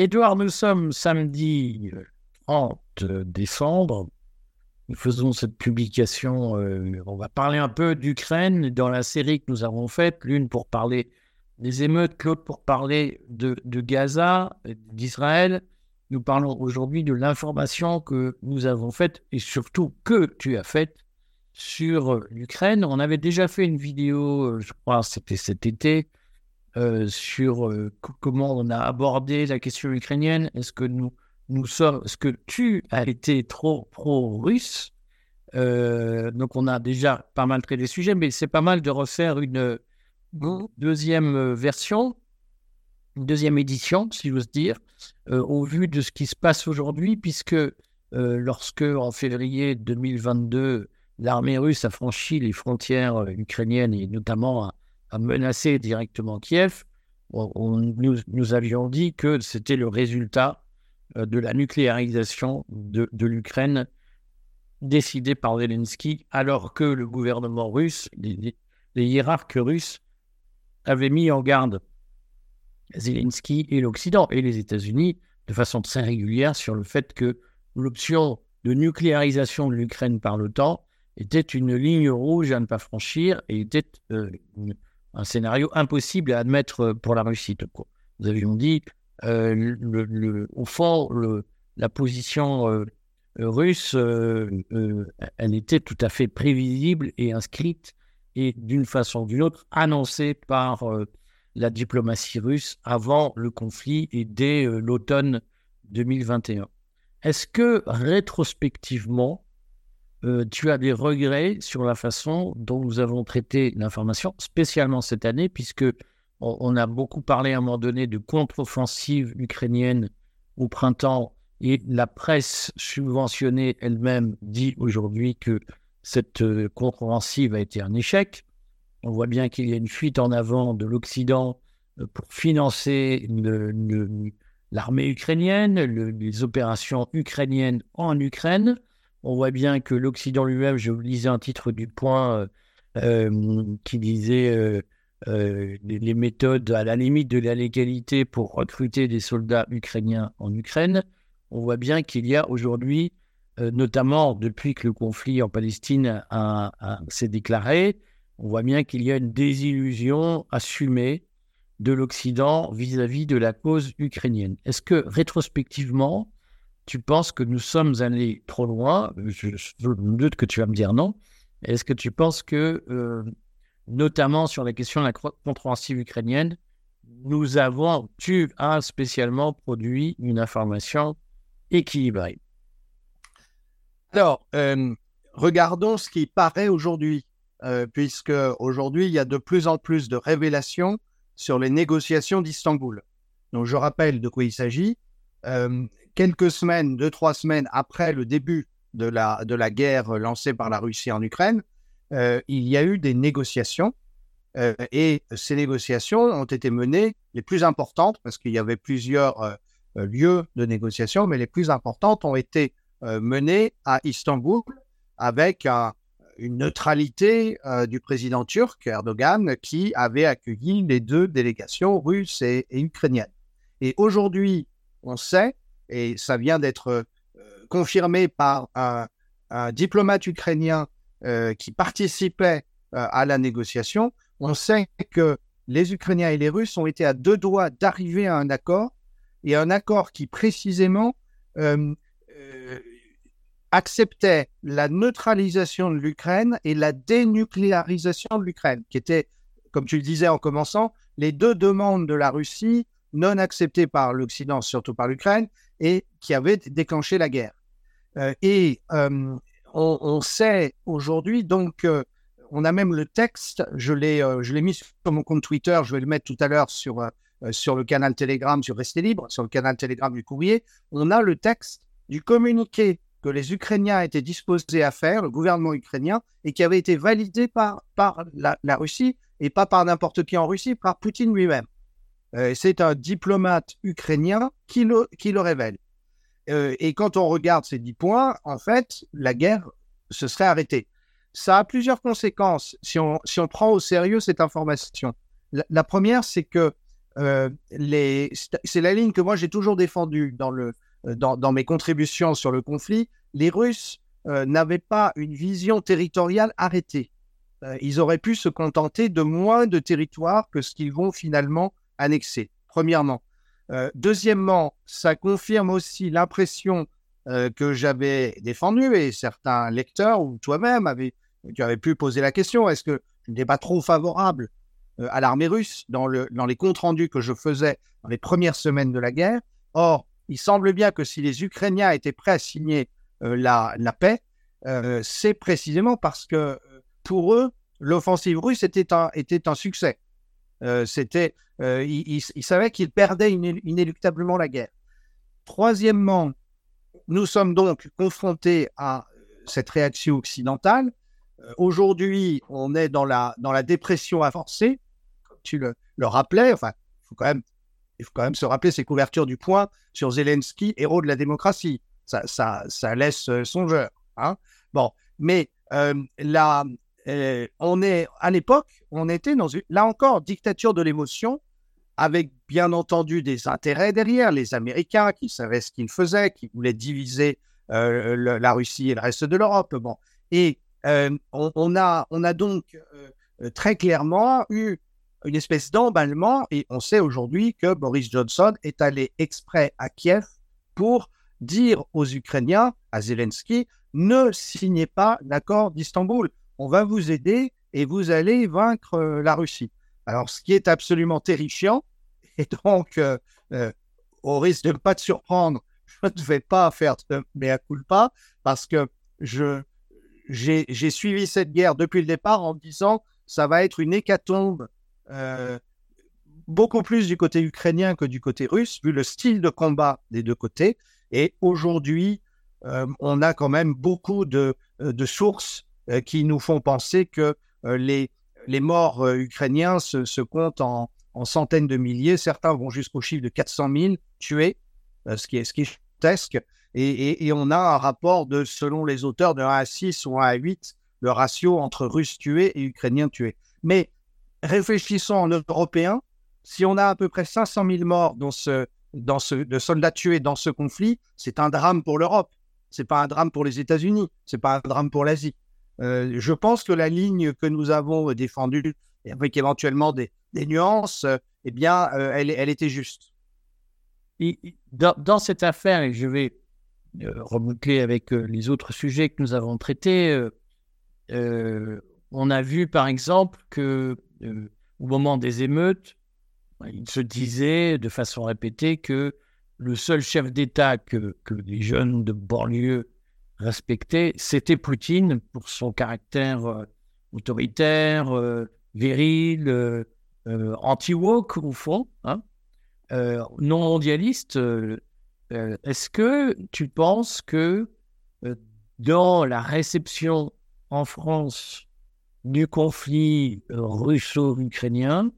Édouard, nous sommes samedi 30 décembre. Nous faisons cette publication. euh, on va parler un peu d'Ukraine dans la série que nous avons faite, l'une pour parler des émeutes, l'autre pour parler de, Gaza, d'Israël. Nous parlons aujourd'hui de l'information que nous avons faite et surtout que tu as faite sur euh, l'Ukraine. On avait déjà fait une vidéo, euh, je crois, c'était cet été, euh, sur euh, co- comment on a abordé la question ukrainienne. Est-ce que nous, nous sommes, est-ce que tu as été trop pro-russe? Euh, Donc, on a déjà pas mal traité des sujets, mais c'est pas mal de refaire une deuxième version, une deuxième édition, si j'ose dire, au vu de ce qui se passe aujourd'hui, puisque lorsque en février 2022, l'armée russe a franchi les frontières ukrainiennes et notamment a menacé directement Kiev, nous, nous avions dit que c'était le résultat euh, de la nucléarisation de, l'Ukraine décidée par Zelensky, alors que le gouvernement russe, les, les- hiérarques russes, avaient mis en garde Zelensky et l'Occident et les États-Unis de façon très régulière sur le fait que l'option de nucléarisation de l'Ukraine par l'OTAN était une ligne rouge à ne pas franchir et était euh, un scénario impossible à admettre pour la Russie. Nous avions dit, euh, le- au fond, la position euh, russe, euh, euh, elle était tout à fait prévisible et inscrite et d'une façon ou d'une autre annoncée par euh, la diplomatie russe avant le conflit et dès euh, l'automne 2021. Est-ce que rétrospectivement, euh, tu as des regrets sur la façon dont nous avons traité l'information, spécialement cette année, puisque on, a beaucoup parlé à un moment donné de contre-offensive ukrainienne au printemps et la presse subventionnée elle-même dit aujourd'hui que cette euh, contre-offensive a été un échec. On voit bien qu'il y a une fuite en avant de l'Occident euh, pour financer l'armée ukrainienne, le- les opérations ukrainiennes en Ukraine. On voit bien que l'Occident lui-même, je lisais un titre du Point euh, euh, qui disait euh, les, méthodes à la limite de la légalité pour recruter des soldats ukrainiens en Ukraine. On voit bien qu'il y a aujourd'hui, notamment depuis que le conflit en Palestine s'est déclaré, on voit bien qu'il y a une désillusion assumée de l'Occident vis-à-vis de la cause ukrainienne. Est-ce que rétrospectivement, tu penses que nous sommes allés trop loin? Je, me doute que tu vas me dire non. Est-ce que tu penses que, euh, notamment sur la question de la contre-offensive ukrainienne, nous avons, tu as spécialement produit une information équilibrée? Alors, euh, regardons ce qui paraît aujourd'hui, euh, puisque aujourd'hui, il y a de plus en plus de révélations sur les négociations d'Istanbul. Donc, je rappelle de quoi il s'agit. Quelques semaines, deux, trois semaines après le début de la, de la guerre lancée par la Russie en Ukraine, euh, il y a eu des négociations. euh, et ces négociations ont été menées, les plus importantes, parce qu'il y avait plusieurs euh, lieux de négociation, mais les plus importantes ont été menées à Istanbul avec un- une neutralité du président turc Erdogan qui avait accueilli les deux délégations russes et ukrainiennes. Et aujourd'hui, on sait, et ça vient d'être euh, confirmé par un, diplomate ukrainien euh, qui participait euh, à la négociation, on sait que les Ukrainiens et les Russes ont été à deux doigts d'arriver à un accord, et un accord qui précisément acceptait la neutralisation de l'Ukraine et la dénucléarisation de l'Ukraine, qui étaient, comme tu le disais en commençant, les deux demandes de la Russie non acceptées par l'Occident, surtout par l'Ukraine, et qui avaient déclenché la guerre. Euh, et euh, on, sait aujourd'hui, donc, euh, on a même le texte, je l'ai je mis sur mon compte Twitter, je vais le mettre tout à l'heure sur, sur le canal Telegram, sur Restez Libre, sur le canal Telegram du courrier, on a le texte du communiqué que les Ukrainiens étaient disposés à faire, le gouvernement ukrainien, et qui avait été validé par, par la Russie, et pas par n'importe qui en Russie, par Poutine lui-même. Euh, C'est un diplomate ukrainien qui le, qui le révèle. Euh, et quand on regarde ces dix points, en fait, la guerre se serait arrêtée. Ça a plusieurs conséquences si on, si on prend au sérieux cette information. La, première, c'est que c'est la ligne que moi j'ai toujours défendue dans, le, dans, dans, mes contributions sur le conflit. Les Russes n'avaient pas une vision territoriale arrêtée. ils auraient pu se contenter de moins de territoire que ce qu'ils vont finalement annexer, premièrement. deuxièmement, ça confirme aussi l'impression que j'avais défendue et certains lecteurs ou toi-même avaient, tu avais pu poser la question est-ce que je n'étais pas trop favorable euh, à l'armée russe dans, le, dans les comptes rendus que je faisais dans les premières semaines de la guerre? Or, il semble bien que si les Ukrainiens étaient prêts à signer euh, la, la, paix, euh, c'est précisément parce que pour eux, l'offensive russe était un, était un succès. C'était, ils, ils, savaient qu'ils perdaient inéluctablement la guerre. Troisièmement, nous sommes donc confrontés à cette réaction occidentale. Aujourd'hui, on est dans la, dans la dépression avancée tu le, rappelais. Enfin, il faut quand même se rappeler ces couvertures du point sur Zelensky, héros de la démocratie. Ça, ça, ça laisse euh, songeur. Hein bon, mais euh, là, euh, on est à l'époque, on était dans une, là encore, dictature de l'émotion, avec bien entendu des intérêts derrière, les Américains qui savaient ce qu'ils faisaient, qui voulaient diviser la Russie et le reste de l'Europe. Bon, et on, a, on a donc très clairement eu une espèce d'emballement. Et on sait aujourd'hui que Boris Johnson est allé exprès à Kiev pour dire aux Ukrainiens, à Zelensky, ne signez pas l'accord d'Istanbul. On va vous aider et vous allez vaincre euh, la Russie. Alors, ce qui est absolument terrifiant, et donc, euh, euh, au risque de ne pas te surprendre, je ne vais pas faire de mea culpa parce que j'ai suivi cette guerre depuis le départ en disant ça va être une hécatombe beaucoup plus du côté ukrainien que du côté russe, vu le style de combat des deux côtés. Et aujourd'hui, on a quand même beaucoup de, de sources qui nous font penser que les, les morts ukrainiens se, comptent en, en, centaines de milliers. Certains vont jusqu'au chiffre de 400 000 tués, ce qui est, ce et, on a un rapport de, selon les auteurs, de 1 à 6 ou 1 à 8, le ratio entre Russes tués et Ukrainiens tués. Mais réfléchissons en Européens, si on a à peu près 500 000 morts dans ce, dans ce, de soldats tués dans ce conflit, c'est un drame pour l'Europe. C'est pas un drame pour les États-Unis. C'est pas un drame pour l'Asie. Euh, je pense que la ligne que nous avons défendue, avec éventuellement des, nuances, euh, eh euh, elle, était juste. dans, cette affaire, et je vais reboucler avec les autres sujets que nous avons traités, on a vu par exemple que au moment des émeutes, il se disait de façon répétée que le seul chef d'État que, les jeunes de banlieue respectaient, c'était Poutine pour son caractère euh, autoritaire, euh, viril, anti-woke au fond, hein. non mondialiste. Est-ce que tu penses que dans la réception en France du conflit euh, russo-ukrainien,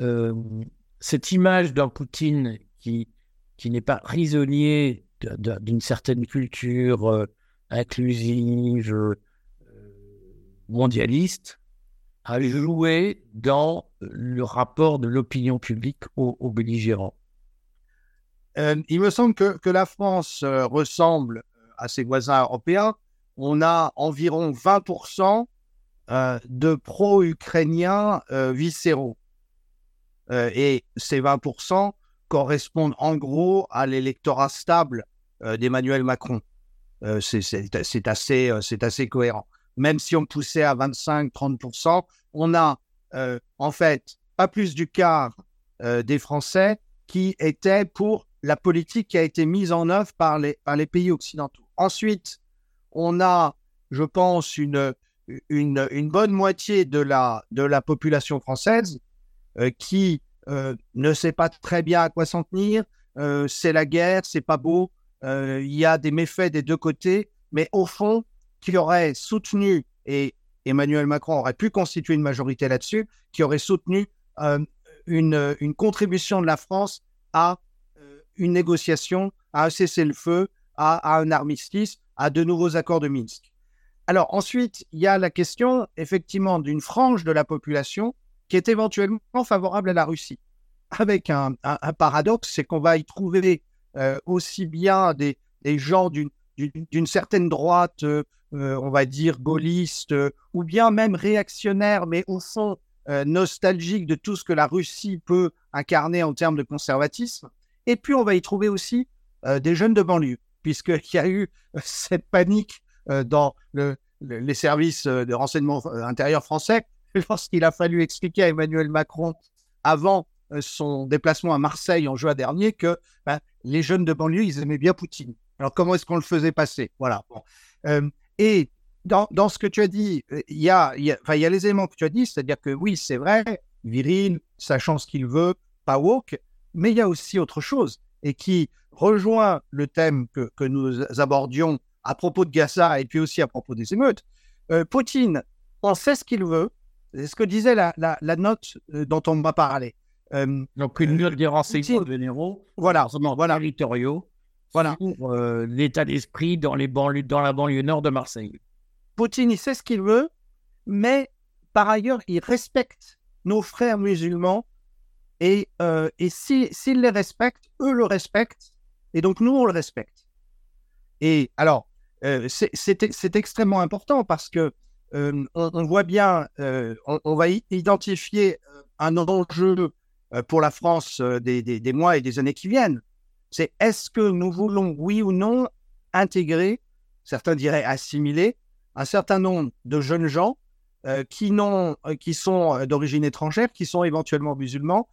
euh, cette image d'un Poutine qui, qui n'est pas prisonnier d'une certaine culture euh, inclusive, mondialiste, a joué dans le rapport de l'opinion publique aux, belligérants. il me semble que, la France ressemble à ses voisins européens. On a environ 20% euh, de pro-ukrainiens euh, viscéraux. Euh, et ces 20% correspondent en gros à l'électorat stable d'Emmanuel Macron. C'est assez, cohérent. Même si on poussait à 25-30%, on a en fait pas plus du quart des Français qui étaient pour la politique qui a été mise en œuvre par les, pays occidentaux. Ensuite, on a, je pense, une, bonne moitié de la, de la population française euh, qui euh, ne sait pas très bien à quoi s'en tenir. Euh, c'est la guerre, c'est pas beau. Il y a des méfaits des deux côtés, mais au fond, qui aurait soutenu, et Emmanuel Macron aurait pu constituer une majorité là-dessus, qui aurait soutenu une, une, contribution de la France à une négociation, à un cessez-le-feu, à un armistice, à de nouveaux accords de Minsk. Alors ensuite, il y a la question effectivement d'une frange de la population qui est éventuellement favorable à la Russie. avec un, paradoxe, c'est qu'on va y trouver aussi bien des, gens d'une certaine droite, on va dire gaulliste, ou bien même réactionnaire, mais au fond nostalgique de tout ce que la Russie peut incarner en termes de conservatisme. Et puis, on va y trouver aussi des jeunes de banlieue, puisqu'il y a eu cette panique dans les services de renseignement intérieur français lorsqu'il a fallu expliquer à Emmanuel Macron avant euh, son déplacement à Marseille en juin dernier que ben, les jeunes de banlieue, ils aimaient bien Poutine. Alors comment est-ce qu'on le faisait passer? Voilà. Euh, et dans, dans, ce que tu as dit, euh, il y a, y, a, y a les éléments que tu as dit, c'est-à-dire que oui, c'est vrai, viril, sachant ce qu'il veut, pas woke, mais il y a aussi autre chose et qui rejoint le thème que, que nous abordions à propos de Gaza et puis aussi à propos des émeutes. Poutine, on sait ce qu'il veut, c'est ce que disait la, la, la note dont on m'a parlé. Euh, Donc une note des renseignements généraux, voilà, voilà. territoriaux, voilà. Euh, l'état d'esprit dans, les banlieues, dans la banlieue nord de Marseille. Poutine, il sait ce qu'il veut, mais par ailleurs, il respecte nos frères musulmans et, euh, et s'il les respecte, eux le respectent, et donc nous, on le respecte. Et alors, c'est extrêmement important parce que on, voit bien, on, on, va identifier un enjeu euh, pour la France euh, des, mois et des années qui viennent. C'est est-ce que nous voulons, oui ou non, intégrer, certains diraient assimiler, un certain nombre de jeunes gens euh, qui, qui sont d'origine étrangère, qui sont éventuellement musulmans,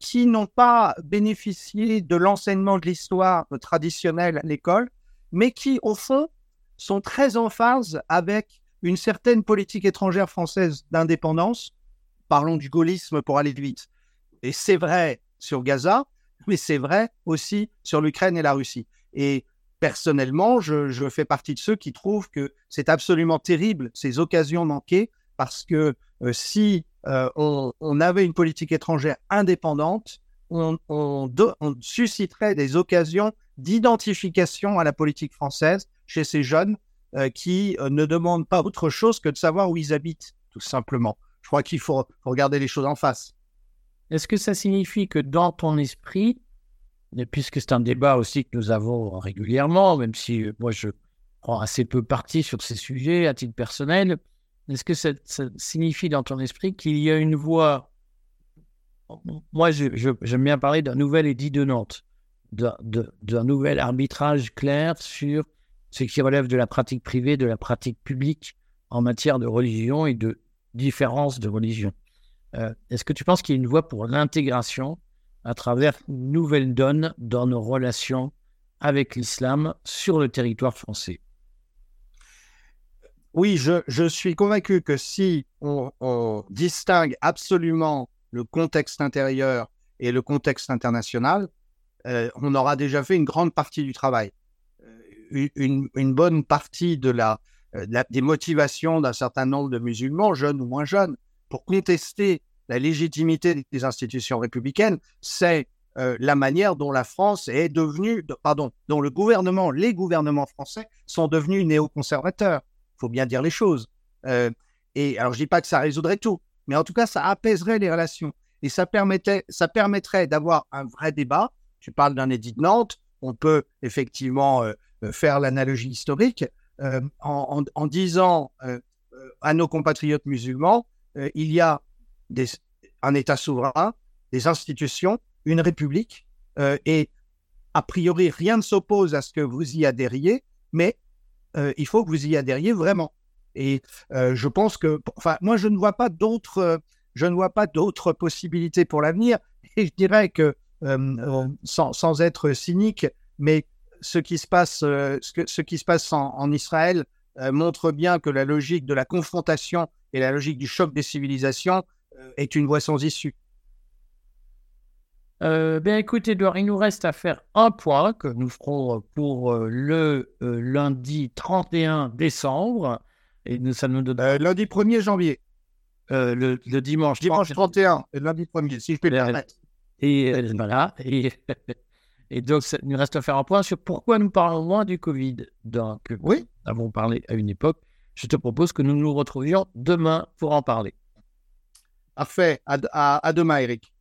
qui n'ont pas bénéficié de l'enseignement de l'histoire traditionnelle à l'école, mais qui, au fond, sont très en phase avec une certaine politique étrangère française d'indépendance. Parlons du gaullisme pour aller vite. Et c'est vrai sur Gaza, mais c'est vrai aussi sur l'Ukraine et la Russie. Et personnellement, je, fais partie de ceux qui trouvent que c'est absolument terrible ces occasions manquées parce que euh, si euh, on, avait une politique étrangère indépendante, on, susciterait des occasions d'identification à la politique française chez ces jeunes euh, qui ne demandent pas autre chose que de savoir où ils habitent, tout simplement. Je crois qu'il faut regarder les choses en face. Est-ce que ça signifie que dans ton esprit, puisque c'est un débat aussi que nous avons régulièrement, même si euh, moi je prends assez peu parti sur ces sujets à titre personnel, est-ce que ça, signifie dans ton esprit qu'il y a une voie? Moi, j'aime bien parler d'un nouvel édit de Nantes, d'un nouvel arbitrage clair sur ce qui relève de la pratique privée, de la pratique publique en matière de religion et de différence de religion. Euh, est-ce que tu penses qu'il y a une voie pour l'intégration à travers une nouvelle donne dans nos relations avec l'islam sur le territoire français? Oui, je, suis convaincu que si on, distingue absolument le contexte intérieur et le contexte international, euh, on aura déjà fait une grande partie du travail. Euh, une, bonne partie de la, des motivations d'un certain nombre de musulmans, jeunes ou moins jeunes, pour contester la légitimité des institutions républicaines, c'est euh, la manière dont la France est devenue, pardon, dont le gouvernement, les gouvernements français sont devenus néoconservateurs. Il faut bien dire les choses. Euh, et alors, je dis pas que ça résoudrait tout, mais en tout cas, ça apaiserait les relations et ça permettait, ça permettrait d'avoir un vrai débat. Tu parles d'un édit de Nantes, on peut effectivement euh, faire l'analogie historique en, disant à nos compatriotes musulmans, il y a un État souverain, des institutions, une république, euh, et a priori, rien ne s'oppose à ce que vous y adhériez, mais euh, il faut que vous y adhériez vraiment. Et euh, je pense que, enfin, moi, je ne vois pas d'autres, je ne vois pas d'autres possibilités pour l'avenir. Et je dirais que, sans, sans, être cynique, mais ce qui se passe, ce, qui se passe en Israël montre bien que la logique de la confrontation et la logique du choc des civilisations est une voie sans issue. Euh, bien, écoute, Edouard, il nous reste à faire un point que nous ferons pour euh, le euh, lundi 31 décembre. Et nous, ça nous donne... lundi 1er janvier. Le, dimanche. Dimanche 31, et lundi 1er, si je peux le permettre. Et voilà. Et, et donc, il nous reste à faire un point sur pourquoi nous parlons moins du Covid. Donc, oui. nous avons parlé à une époque. Je te propose que nous nous retrouvions demain pour en parler. Parfait. À, à, à demain, Eric.